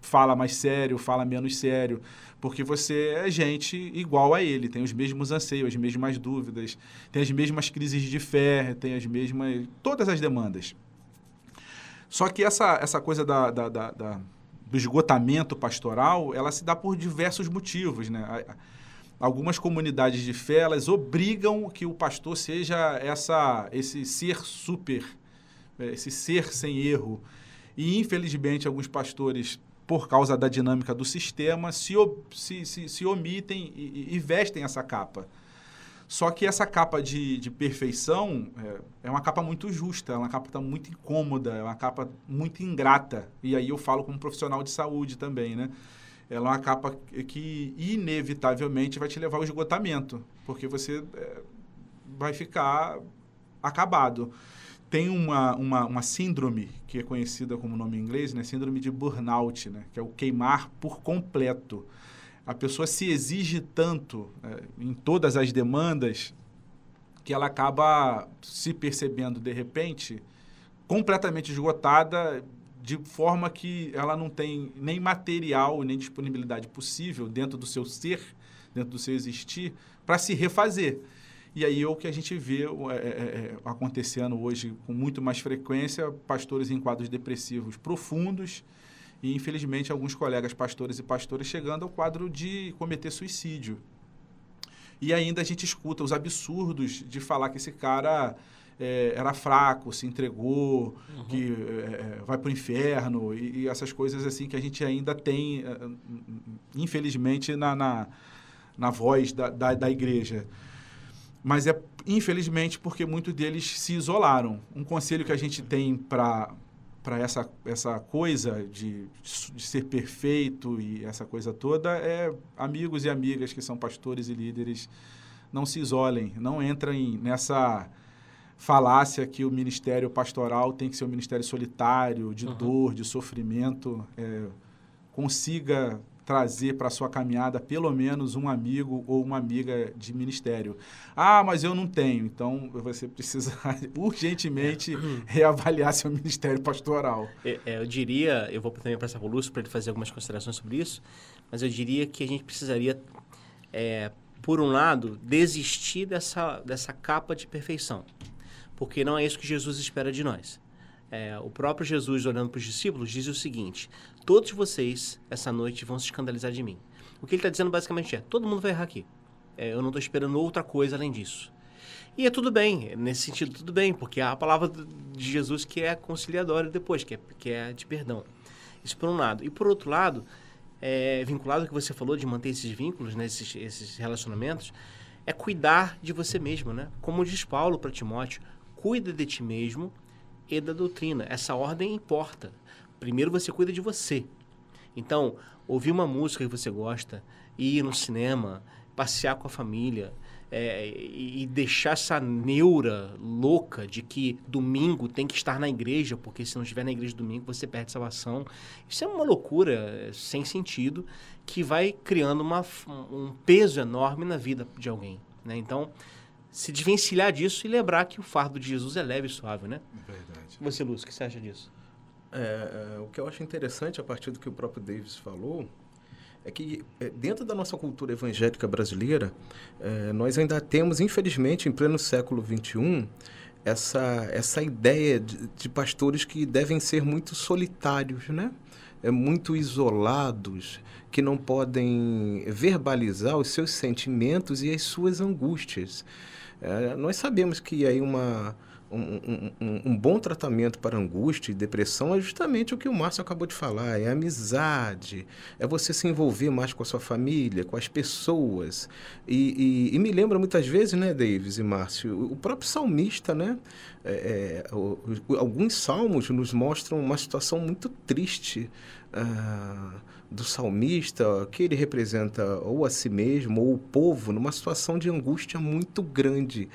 fala mais sério, fala menos sério, porque você é gente igual a ele, tem os mesmos anseios, as mesmas dúvidas, tem as mesmas crises de fé, tem as mesmas. todas as demandas. Só que essa, essa coisa da, da- da- da- do esgotamento pastoral, ela se dá por diversos motivos, né? Algumas comunidades de fé, elas obrigam que o pastor seja essa, esse ser super, eh, esse ser sem erro. E, infelizmente, alguns pastores, por causa da dinâmica do sistema, se, se, se, se omitem e- e vestem essa capa. Só que essa capa de, de perfeição é, é uma capa muito justa, é uma capa muito incômoda, é uma capa muito ingrata. E aí eu falo como profissional de saúde também, né? Ela é uma capa que inevitavelmente vai te levar ao esgotamento, porque você é, vai ficar acabado. Tem uma, uma, uma síndrome que é conhecida como nome em inglês, né? Síndrome de burnout, né? Que é o queimar por completo. A pessoa se exige tanto é, em todas as demandas que ela acaba se percebendo de repente completamente esgotada de forma que ela não tem nem material nem disponibilidade possível dentro do seu ser, dentro do seu existir, para se refazer. E aí é o que a gente vê é, é, é, acontecendo hoje com muito mais frequência, pastores em quadros depressivos profundos e, infelizmente, alguns colegas pastores e pastoras chegando ao quadro de cometer suicídio. E ainda a gente escuta os absurdos de falar que esse cara é, era fraco, se entregou, uhum. que é, vai para o inferno e, e, essas coisas assim que a gente ainda tem, infelizmente, na, na, na voz da, da, da igreja. Mas é, infelizmente, porque muitos deles se isolaram. Um conselho que a gente tem para para essa, essa coisa de, de ser perfeito e essa coisa toda é amigos e amigas que são pastores e líderes não se isolem, não entrem nessa falácia que o ministério pastoral tem que ser um ministério solitário, de uhum. dor, de sofrimento. É, consiga trazer para a sua caminhada pelo menos um amigo ou uma amiga de ministério. Ah, mas eu não tenho. Então, você precisa urgentemente é. reavaliar seu ministério pastoral. É, eu diria, eu vou também passar para o Lúcio para ele fazer algumas considerações sobre isso, mas eu diria que a gente precisaria, é, por um lado, desistir dessa, dessa capa de perfeição, porque não é isso que Jesus espera de nós. É, o próprio Jesus, olhando para os discípulos, diz o seguinte: Todos vocês, essa noite, vão se escandalizar de mim. O que ele está dizendo basicamente é: todo mundo vai errar aqui. É, eu não estou esperando outra coisa além disso. E é tudo bem, nesse sentido, tudo bem, porque há a palavra de Jesus que é conciliadória depois, que é, que é de perdão. Isso por um lado. E por outro lado, é, vinculado ao que você falou de manter esses vínculos, né, esses, esses relacionamentos, é cuidar de você mesmo, né? Como diz Paulo para Timóteo: cuida de ti mesmo e da doutrina. Essa ordem importa. Primeiro você cuida de você. Então, ouvir uma música que você gosta, ir no cinema, passear com a família, é, e deixar essa neura louca de que domingo tem que estar na igreja, porque se não estiver na igreja domingo você perde salvação. Isso é uma loucura é, sem sentido que vai criando uma, um peso enorme na vida de alguém. Né? Então, se desvencilhar disso e lembrar que o fardo de Jesus é leve e suave. Né? Verdade. Você, Lúcio, o que você acha disso? É, é, o que eu acho interessante a partir do que o próprio Davis falou é que é, dentro da nossa cultura evangélica brasileira é, nós ainda temos infelizmente em pleno século XXI essa essa ideia de, de pastores que devem ser muito solitários, né? É, muito isolados, que não podem verbalizar os seus sentimentos e as suas angústias. É, nós sabemos que aí uma um, um- um- bom tratamento para angústia e depressão é justamente o que o Márcio acabou de falar: é amizade, é você se envolver mais com a sua família, com as pessoas. E, e- e me lembra muitas vezes, né, Davis e Márcio, o próprio salmista, né? É, é, o- o- alguns salmos nos mostram uma situação muito triste. ah, do salmista, que ele representa ou a si mesmo ou o povo numa situação de angústia muito grande,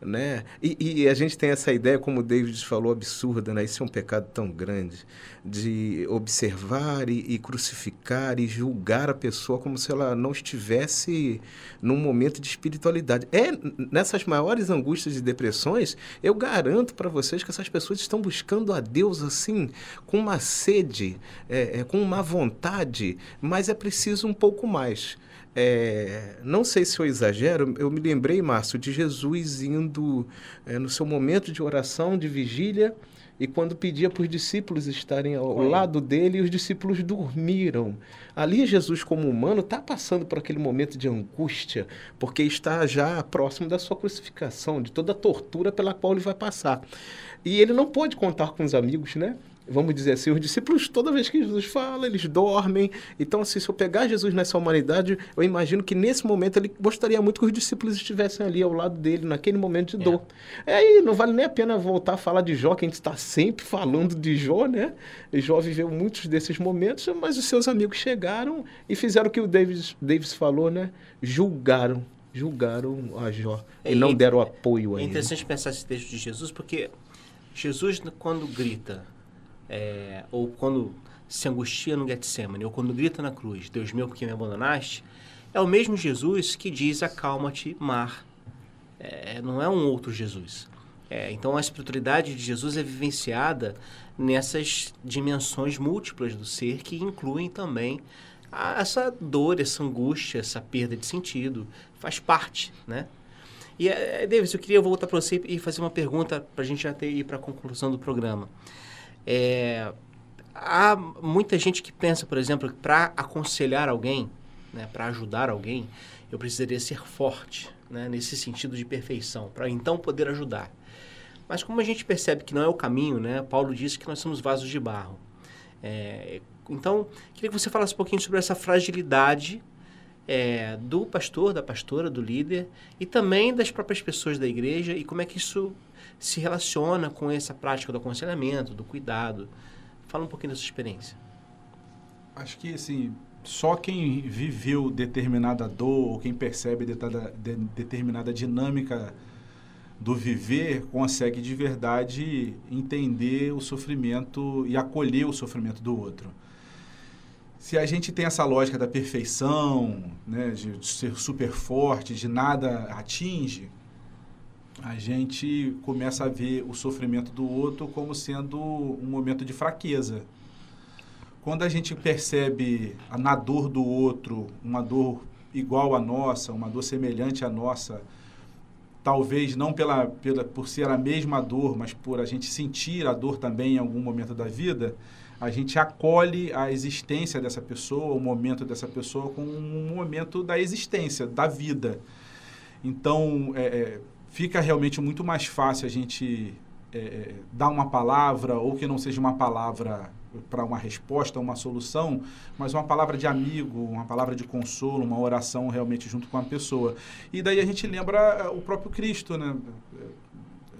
né? E, e a gente tem essa ideia, como o David falou, absurda, né? Isso é um pecado tão grande, de observar e, e crucificar e julgar a pessoa como se ela não estivesse num momento de espiritualidade. É nessas maiores angústias e depressões, eu garanto para vocês que essas pessoas estão buscando a Deus assim, com uma sede, é, é, com uma vontade, mas é preciso um pouco mais. É, não sei se eu exagero, eu me lembrei, Márcio, de Jesus indo é, no seu momento de oração, de vigília, e quando pedia para os discípulos estarem ao lado dele, os discípulos dormiram. Ali, Jesus, como humano, está passando por aquele momento de angústia, porque está já próximo da sua crucificação, de toda a tortura pela qual ele vai passar. E ele não pode contar com os amigos, né? Vamos dizer assim, os discípulos, toda vez que Jesus fala, eles dormem. Então, assim, se eu pegar Jesus nessa humanidade, eu imagino que nesse momento ele gostaria muito que os discípulos estivessem ali ao lado dele, naquele momento de dor. É, aí não vale nem a pena voltar a falar de Jó, que a gente está sempre falando de Jó, né? E Jó viveu muitos desses momentos, mas os seus amigos chegaram e fizeram o que o Davis, Davis falou, né? Julgaram, julgaram a Jó e, E- não deram apoio a É ele. interessante pensar esse texto de Jesus, porque Jesus, quando grita, é, ou quando se angustia no Getsemane, ou quando grita na cruz, Deus meu, por que me abandonaste? É o mesmo Jesus que diz, acalma-te, mar. É, não é um outro Jesus. É, então, a espiritualidade de Jesus é vivenciada nessas dimensões múltiplas do ser, que incluem também a- essa dor, essa angústia, essa perda de sentido. Faz parte, né? E, eh, Davis, eu queria voltar para você e fazer uma pergunta para a gente já ter, ir para a conclusão do programa. É, há muita gente que pensa, por exemplo, que para aconselhar alguém, né, para ajudar alguém, eu precisaria ser forte, né, nesse sentido de perfeição, para então poder ajudar. Mas como a gente percebe que não é o caminho, né, Paulo disse que nós somos vasos de barro. É, então, queria que você falasse um pouquinho sobre essa fragilidade é, do pastor, da pastora, do líder e também das próprias pessoas da igreja e como é que isso se relaciona com essa prática do aconselhamento, do cuidado. Fala um pouquinho da sua experiência. Acho que assim, só quem viveu determinada dor ou quem percebe de- determinada dinâmica do viver consegue de verdade entender o sofrimento e acolher o sofrimento do outro. Se a gente tem essa lógica da perfeição, né, de ser super forte, de nada atinge, a gente começa a ver o sofrimento do outro como sendo um momento de fraqueza. Quando a gente percebe na dor do outro uma dor igual à nossa, uma dor semelhante à nossa, talvez não pela, pela, por ser a mesma dor, mas por a gente sentir a dor também em algum momento da vida, a gente acolhe a existência dessa pessoa, o momento dessa pessoa, como um momento da existência, da vida. Então, é, é, fica realmente muito mais fácil a gente é, dar uma palavra, ou que não seja uma palavra para uma resposta, uma solução, mas uma palavra de amigo, uma palavra de consolo, uma oração realmente junto com a pessoa. E daí a gente lembra eh, o próprio Cristo, né?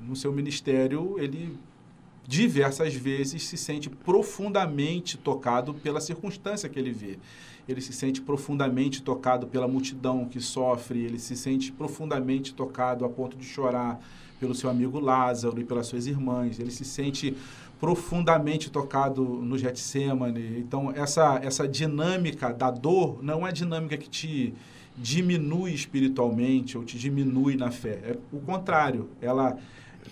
No seu ministério, ele diversas vezes se sente profundamente tocado pela circunstância que ele vê. Ele se sente profundamente tocado pela multidão que sofre, ele se sente profundamente tocado a ponto de chorar pelo seu amigo Lázaro e pelas suas irmãs. Ele se sente profundamente tocado no Getsemane. Então, essa, essa dinâmica da dor não é dinâmica que te diminui espiritualmente ou te diminui na fé. É o contrário. Ela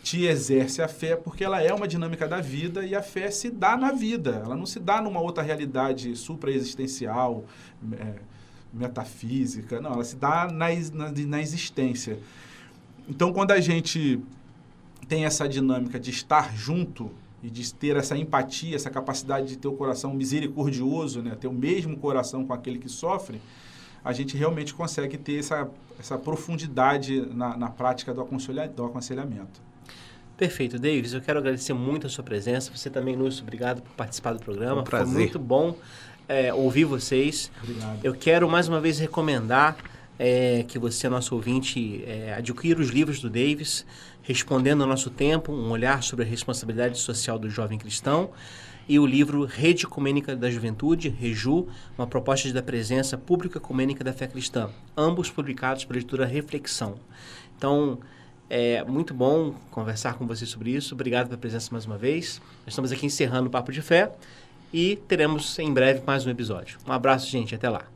te exerce a fé porque ela é uma dinâmica da vida e a fé se dá na vida. Ela não se dá numa outra realidade supraexistencial, é, metafísica. Não, ela se dá na, na, na existência. Então, quando a gente tem essa dinâmica de estar junto e de ter essa empatia, essa capacidade de ter o coração misericordioso, né? ter o mesmo coração com aquele que sofre, a gente realmente consegue ter essa, essa profundidade na, na prática do, aconselha, do aconselhamento. Perfeito, Davis. Eu quero agradecer muito a sua presença. Você também, Lúcio, obrigado por participar do programa. Um prazer. Foi muito bom é, ouvir vocês. Obrigado. Eu quero mais uma vez recomendar é, que você, nosso ouvinte, é, adquira os livros do Davis, Respondendo ao Nosso Tempo, um olhar sobre a responsabilidade social do jovem cristão, e o livro Rede Ecumênica da Juventude, REJU, uma proposta da presença pública ecumênica da fé cristã, ambos publicados pela editora Reflexão. Então, é muito bom conversar com você sobre isso. Obrigado pela presença mais uma vez. Estamos aqui encerrando o Papo de Fé e teremos em breve mais um episódio. Um abraço, gente. Até lá.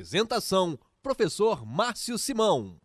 Apresentação: Professor Márcio Simão.